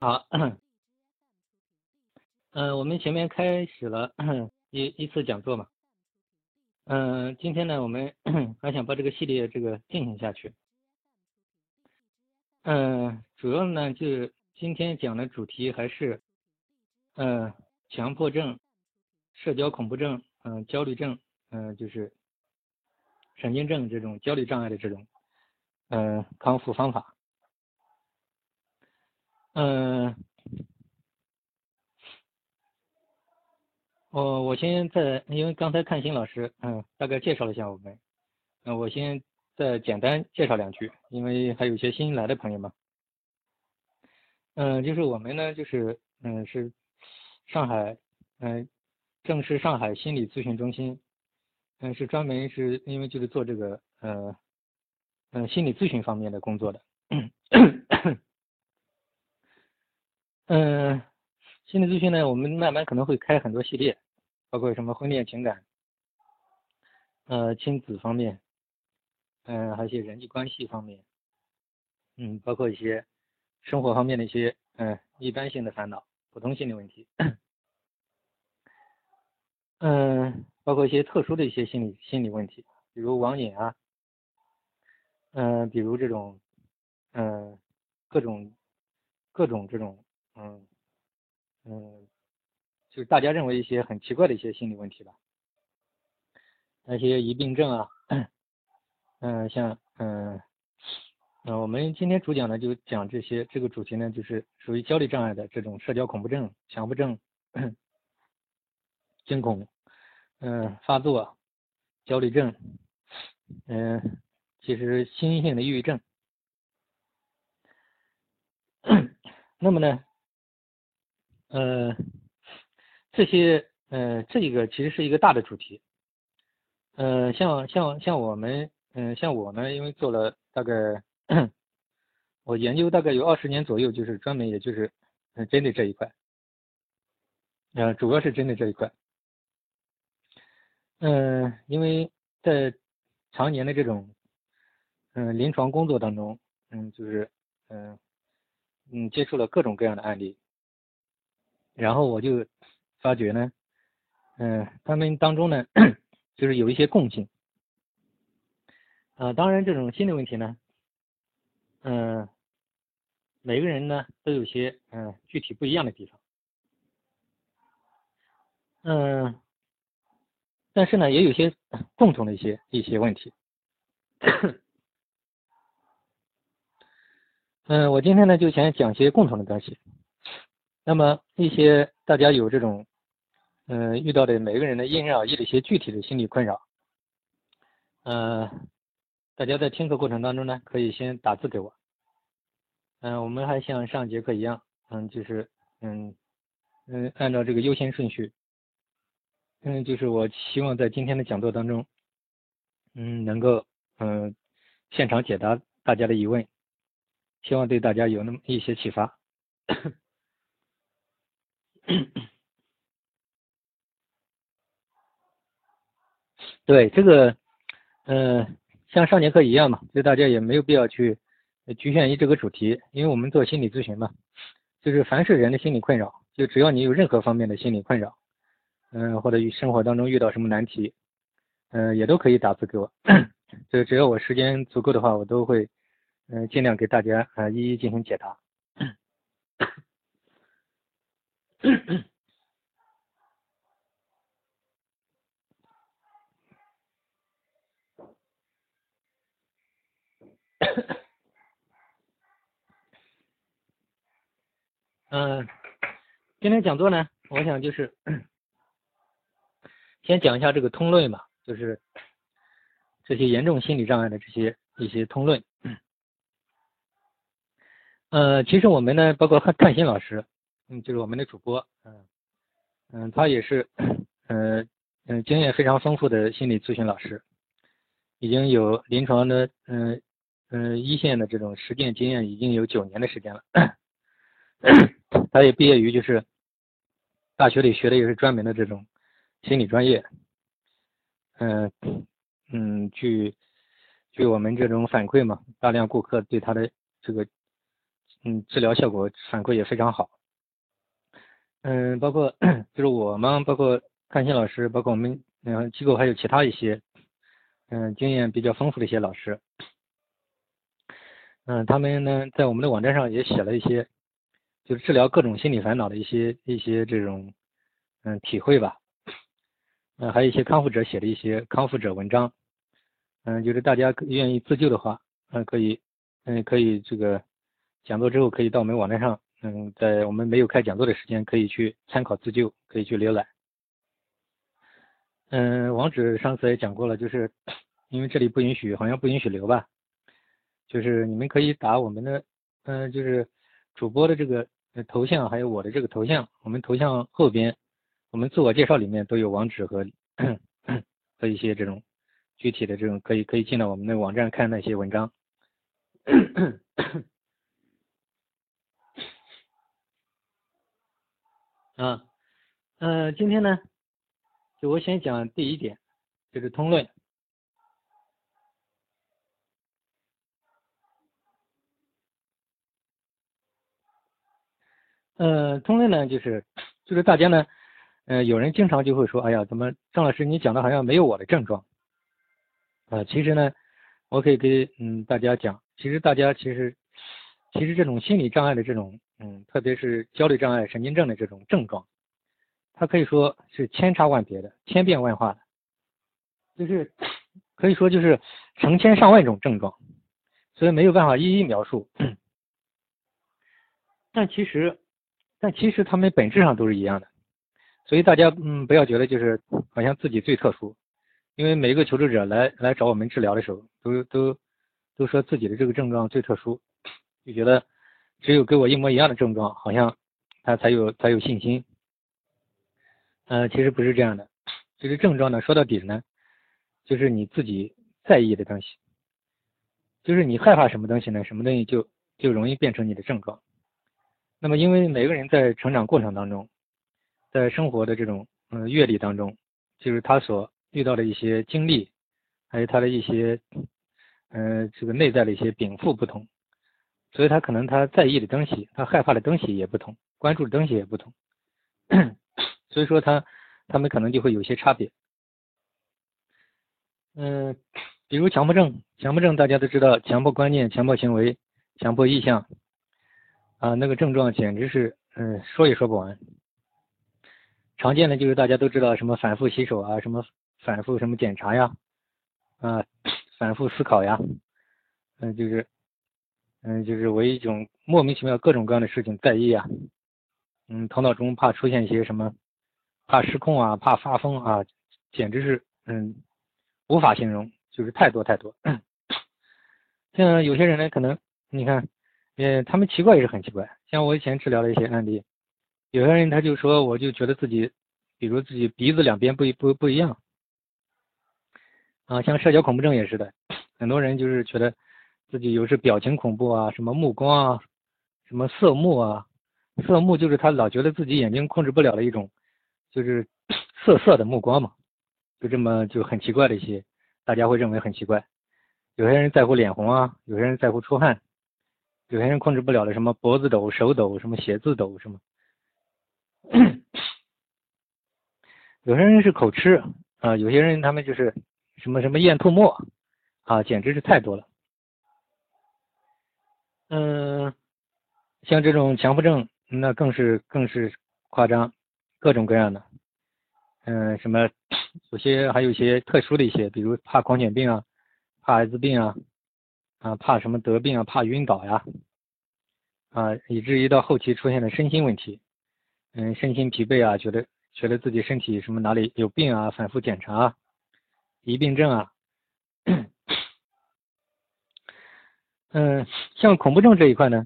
好，嗯，我们前面开始了一一次讲座嘛，嗯，今天呢，我们 还想把这个系列这个进行下去，嗯，主要呢，就是今天讲的主题还是，嗯，强迫症、社交恐怖症、嗯，焦虑症，嗯，就是神经症这种焦虑障碍的这种，嗯，康复方法。嗯，我我先在，因为刚才看新老师，嗯，大概介绍了一下我们，嗯，我先再简单介绍两句，因为还有一些新来的朋友嘛。嗯，就是我们呢，就是嗯是上海，嗯，正是上海心理咨询中心，嗯，是专门是因为就是做这个，呃，嗯，心理咨询方面的工作的。嗯，心理咨询呢，我们慢慢可能会开很多系列，包括什么婚恋情感，呃，亲子方面，嗯，还有一些人际关系方面，嗯，包括一些生活方面的一些嗯一般性的烦恼、普通性的问题，嗯，包括一些特殊的一些心理心理问题，比如网瘾啊，嗯，比如这种嗯各种各种这种。嗯嗯，就是大家认为一些很奇怪的一些心理问题吧，那些疑病症啊，嗯，像嗯嗯，我们今天主讲呢就讲这些，这个主题呢就是属于焦虑障碍的这种社交恐怖症、强迫症、惊恐嗯发作、焦虑症，嗯，其实新型的抑郁症，那么呢？呃，这些呃，这一个其实是一个大的主题。呃，像像像我们，嗯，像我呢，因为做了大概，我研究大概有二十年左右，就是专门也就是针对这一块，呃，主要是针对这一块。嗯，因为在常年的这种嗯临床工作当中，嗯，就是嗯嗯接触了各种各样的案例。然后我就发觉呢，嗯，他们当中呢，就是有一些共性，啊，当然这种心理问题呢，嗯，每个人呢都有些嗯具体不一样的地方，嗯，但是呢也有些共同的一些一些问题，嗯，我今天呢就想讲些共同的东西。那么一些大家有这种，嗯，遇到的每个人的因人而异的一些具体的心理困扰，嗯，大家在听课过程当中呢，可以先打字给我，嗯，我们还像上节课一样，嗯，就是，嗯，嗯，按照这个优先顺序，嗯，就是我希望在今天的讲座当中，嗯，能够，嗯，现场解答大家的疑问，希望对大家有那么一些启发。对这个，嗯，像上节课一样嘛，就大家也没有必要去局限于这个主题，因为我们做心理咨询嘛，就是凡是人的心理困扰，就只要你有任何方面的心理困扰，嗯，或者与生活当中遇到什么难题，嗯，也都可以打字给我，就只要我时间足够的话，我都会嗯尽量给大家啊一一进行解答。嗯，今天讲座呢，我想就是先讲一下这个通论吧，就是这些严重心理障碍的这些一些通论。呃，其实我们呢，包括看看新老师，嗯，就是我们的主播，嗯嗯，他也是，呃嗯，经验非常丰富的心理咨询老师，已经有临床的，嗯。嗯，一线的这种实践经验已经有九年的时间了。他也毕业于就是大学里学的也是专门的这种心理专业。嗯嗯，据据我们这种反馈嘛，大量顾客对他的这个嗯，治疗效果反馈也非常好。嗯，包括 就是我们，包括康欣老师，包括我们嗯机构还有其他一些嗯经验比较丰富的一些老师，嗯，他们呢在我们的网站上也写了一些，就是治疗各种心理烦恼的一些一些这种嗯体会吧。嗯，还有一些康复者写的一些康复者文章。嗯，就是大家愿意自救的话，嗯，可以，嗯，可以这个讲座之后可以到我们网站上，嗯，在我们没有开讲座的时间可以去参考自救，可以去浏览。嗯，网址上次也讲过了，就是因为这里不允许，好像不允许留吧，就是你们可以打我们的，嗯，就是主播的这个头像，还有我的这个头像，我们头像后边，我们自我介绍里面都有网址和 和一些这种。具体的这种可以可以进到我们的网站看那些文章。啊，嗯，今天呢，就我先讲第一点，就是通论。呃，通论呢，就是就是大家呢，呃，有人经常就会说，哎呀，怎么张老师你讲的好像没有我的症状。啊，其实呢，我可以给嗯大家讲，其实大家其实其实这种心理障碍的这种嗯，特别是焦虑障碍、神经症的这种症状，它可以说是千差万别的、千变万化的，就是可以说就是成千上万种症状，所以没有办法一一描述。但其实但其实他们本质上都是一样的，所以大家嗯不要觉得就是好像自己最特殊。因为每一个求助者来来找我们治疗的时候，都都都说自己的这个症状最特殊，就觉得只有跟我一模一样的症状，好像他才有才有信心。呃，其实不是这样的，其实症状呢，说到底呢，就是你自己在意的东西，就是你害怕什么东西呢，什么东西就就容易变成你的症状。那么，因为每个人在成长过程当中，在生活的这种嗯阅历当中，就是他所遇到的一些经历，还有他的一些，嗯，这个内在的一些禀赋不同，所以他可能他在意的东西，他害怕的东西也不同，关注的东西也不同，所以说他他们可能就会有些差别。嗯，比如强迫症，强迫症大家都知道，强迫观念、强迫行为、强迫意向，啊，那个症状简直是，嗯，说也说不完。常见的就是大家都知道什么反复洗手啊，什么。反复什么检查呀，啊，反复思考呀，嗯，就是，嗯，就是为一种莫名其妙各种各样的事情在意啊，嗯，头脑中怕出现一些什么，怕失控啊，怕发疯啊，简直是，嗯，无法形容，就是太多太多。像有些人呢，可能你看，嗯，他们奇怪也是很奇怪。像我以前治疗的一些案例，有些人他就说，我就觉得自己，比如自己鼻子两边不一不不一样。啊，像社交恐怖症也是的，很多人就是觉得自己有时表情恐怖啊，什么目光啊，什么色目啊，色目就是他老觉得自己眼睛控制不了的一种，就是 色色的目光嘛，就这么就很奇怪的一些，大家会认为很奇怪。有些人在乎脸红啊，有些人在乎出汗，有些人控制不了的什么脖子抖、手抖，什么写字抖什么，有些人是口吃啊，有些人他们就是。什么什么咽吐沫啊，简直是太多了。嗯，像这种强迫症，那更是更是夸张，各种各样的。嗯，什么有些还有一些特殊的一些，比如怕狂犬病啊，怕艾滋病啊，啊怕什么得病啊，怕晕倒呀，啊以至于到后期出现了身心问题，嗯身心疲惫啊，觉得觉得自己身体什么哪里有病啊，反复检查。疑病症啊，嗯，像恐怖症这一块呢，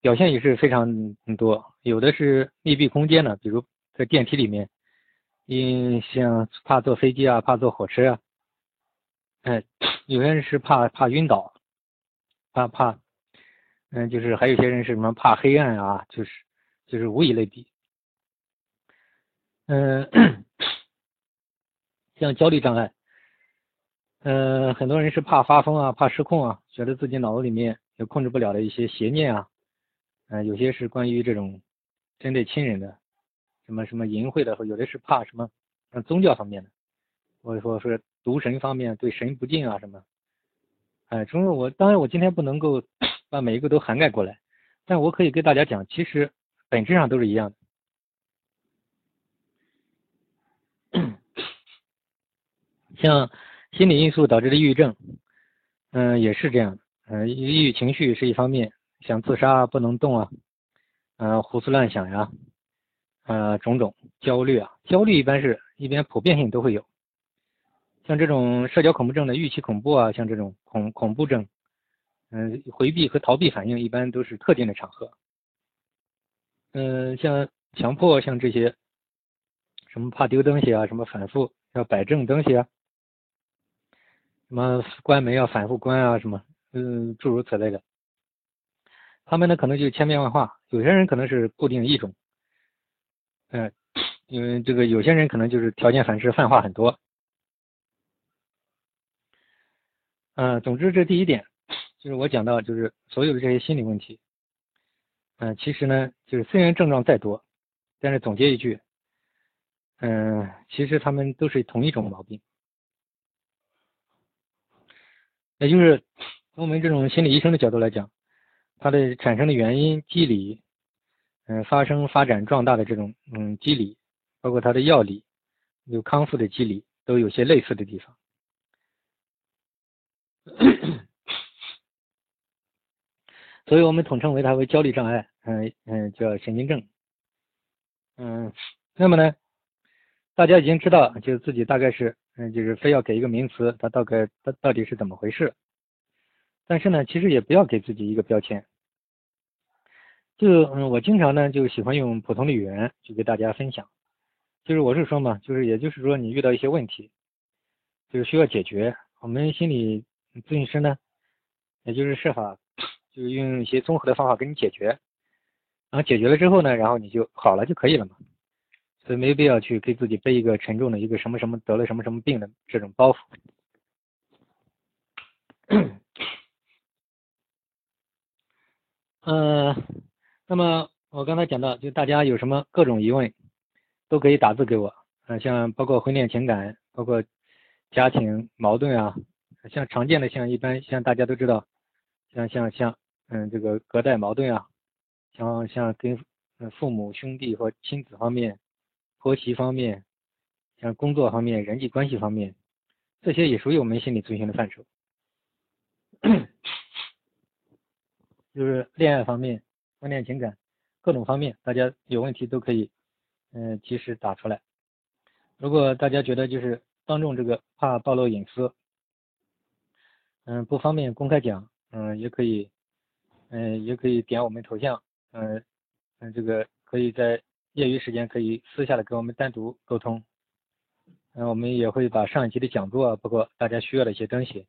表现也是非常多，有的是密闭空间的，比如在电梯里面，因像怕坐飞机啊，怕坐火车啊，哎，有些人是怕怕晕倒，怕怕，嗯，就是还有些人是什么怕黑暗啊，就是就是无以类比，嗯，像焦虑障碍。嗯，很多人是怕发疯啊，怕失控啊，觉得自己脑子里面有控制不了的一些邪念啊，嗯，有些是关于这种针对亲人的，什么什么淫秽的，有的是怕什么宗教方面的，或者说是毒神方面对神不敬啊什么。哎，从我当然我今天不能够 把每一个都涵盖过来，但我可以给大家讲，其实本质上都是一样的。像心理因素导致的抑郁症，嗯，也是这样。嗯，抑郁情绪是一方面，想自杀不能动啊，嗯，胡思乱想呀，呃，种种焦虑啊，焦虑一般是一般普遍性都会有。像这种社交恐怖症的预期恐怖啊，像这种恐恐怖症，嗯，回避和逃避反应一般都是特定的场合。嗯，像强迫，像这些，什么怕丢东西啊，什么反复要摆正东西啊，什么关门要反复关啊，什么，嗯，诸如此类的。他们呢，可能就千变万化，有些人可能是固定一种，嗯，因为这个有些人可能就是条件反射泛化很多。嗯，总之这第一点就是我讲到，就是所有的这些心理问题，嗯，其实呢，就是虽然症状再多，但是总结一句，嗯，其实他们都是同一种毛病，也就是从我们这种心理医生的角度来讲，它的产生的原因、机理，嗯，发生、发展、壮大的这种嗯机理，包括它的药理，有康复的机理，都有些类似的地方。所以我们统称为它为焦虑障碍，嗯嗯，叫神经症，嗯，那么呢，大家已经知道，就自己大概是，嗯，就是非要给一个名词，它大概它到底是怎么回事？但是呢，其实也不要给自己一个标签，就嗯，我经常呢就喜欢用普通的语言去给大家分享，就是我是说嘛，就是也就是说你遇到一些问题，就是需要解决，我们心理。咨询师呢，也就是设法，就是用一些综合的方法给你解决，然后解决了之后呢，然后你就好了就可以了嘛，所以没必要去给自己背一个沉重的一个什么什么得了什么什么病的这种包袱。呃，那么我刚才讲到，就大家有什么各种疑问，都可以打字给我，呃，像包括婚恋情感，包括家庭矛盾啊。像常见的，像一般，像大家都知道，像像像，嗯，这个隔代矛盾啊，像像跟父母、兄弟或亲子方面、婆媳方面，像工作方面、人际关系方面，这些也属于我们心理咨询的范畴。就是恋爱方面、婚恋情感各种方面，大家有问题都可以，嗯，及时打出来。如果大家觉得就是当众这个怕暴露隐私。嗯，不方便公开讲，嗯，也可以，嗯，也可以点我们头像，嗯，嗯，这个可以在业余时间可以私下的跟我们单独沟通，嗯，我们也会把上一期的讲座，包括大家需要的一些东西，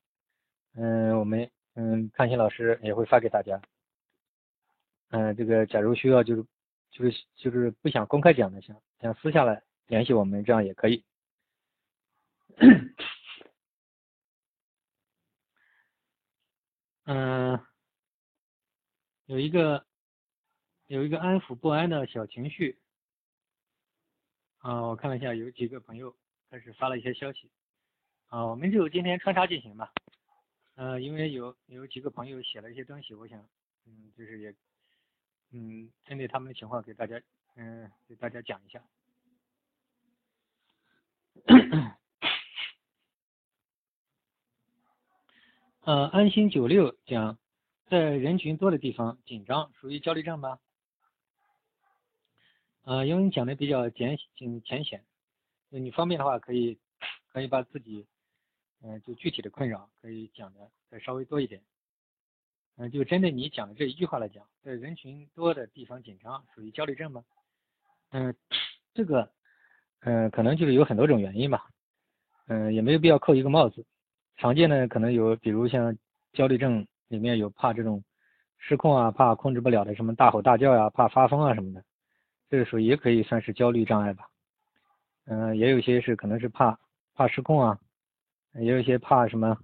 嗯，我们嗯，康欣老师也会发给大家，嗯，这个假如需要就是就是就是不想公开讲的，想想私下来联系我们，这样也可以。嗯，有一个有一个安抚不安的小情绪啊，我看了一下，有几个朋友开始发了一些消息啊，我们就今天穿插进行吧。呃，因为有有几个朋友写了一些东西，我想嗯，就是也嗯，针对他们的情况给大家嗯给大家讲一下。呃，安心九六讲，在人群多的地方紧张，属于焦虑症吗？呃，因为你讲的比较简简浅显，你方便的话可以可以把自己嗯就具体的困扰可以讲的再稍微多一点。嗯，就针对你讲的这一句话来讲，在人群多的地方紧张，属于焦虑症吗？嗯，这个嗯可能就是有很多种原因吧，嗯也没有必要扣一个帽子。常见的可能有，比如像焦虑症里面有怕这种失控啊，怕控制不了的什么大吼大叫呀，怕发疯啊什么的，这个属于也可以算是焦虑障碍吧。嗯，也有些是可能是怕怕失控啊，也有些怕什么，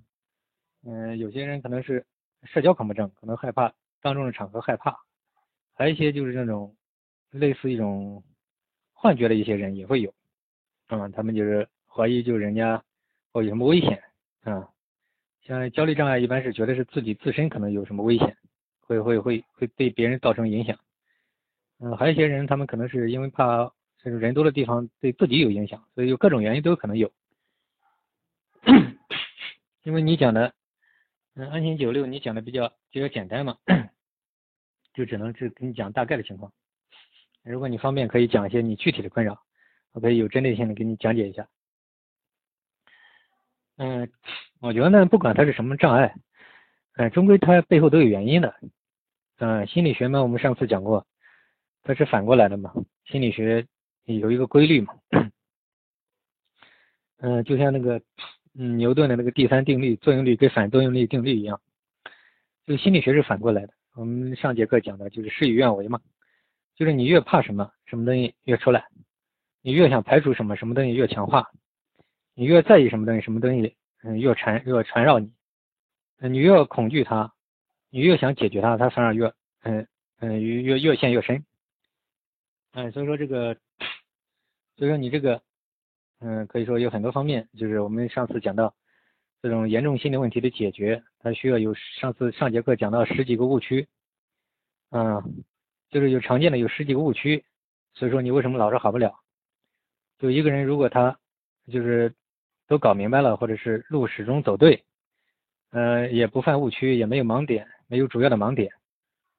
嗯，有些人可能是社交恐怖症，可能害怕当众的场合害怕，还有一些就是那种类似一种幻觉的一些人也会有，嗯，他们就是怀疑就人家哦有什么危险啊，像焦虑障碍一般是觉得是自己自身可能有什么危险，会会会会对别人造成影响，嗯，还有一些人他们可能是因为怕就是人多的地方对自己有影响，所以有各种原因都可能有，因为你讲的嗯安心九六你讲的比较比较简单嘛。就只能是跟你讲大概的情况，如果你方便，可以讲一些你具体的困扰，我可以有针对性的给你讲解一下。嗯，我觉得呢，不管它是什么障碍，嗯，终归它背后都有原因的。嗯，心理学嘛，我们上次讲过，它是反过来的嘛，心理学有一个规律嘛。嗯，就像那个嗯牛顿的那个第三定律，作用力跟反作用力定律一样，就心理学是反过来的。我们上节课讲的就是事与愿违嘛，就是你越怕什么，什么东西越出来；你越想排除什么，什么东西越强化；你越在意什么东西，什么东西嗯越缠越缠绕你；你越恐惧它，你越想解决它，它反而越嗯嗯越越越陷越深。嗯，所以说这个，所以说你这个嗯可以说有很多方面，就是我们上次讲到。这种严重心理问题的解决，它需要有上次上节课讲到十几个误区，嗯，就是有常见的有十几个误区，所以说你为什么老是好不了？就一个人如果他就是都搞明白了，或者是路始终走对，呃，也不犯误区，也没有盲点，没有主要的盲点，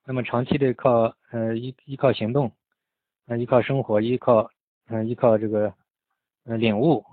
那么长期的靠呃依依靠行动，那依靠生活，依靠嗯依靠这个呃领悟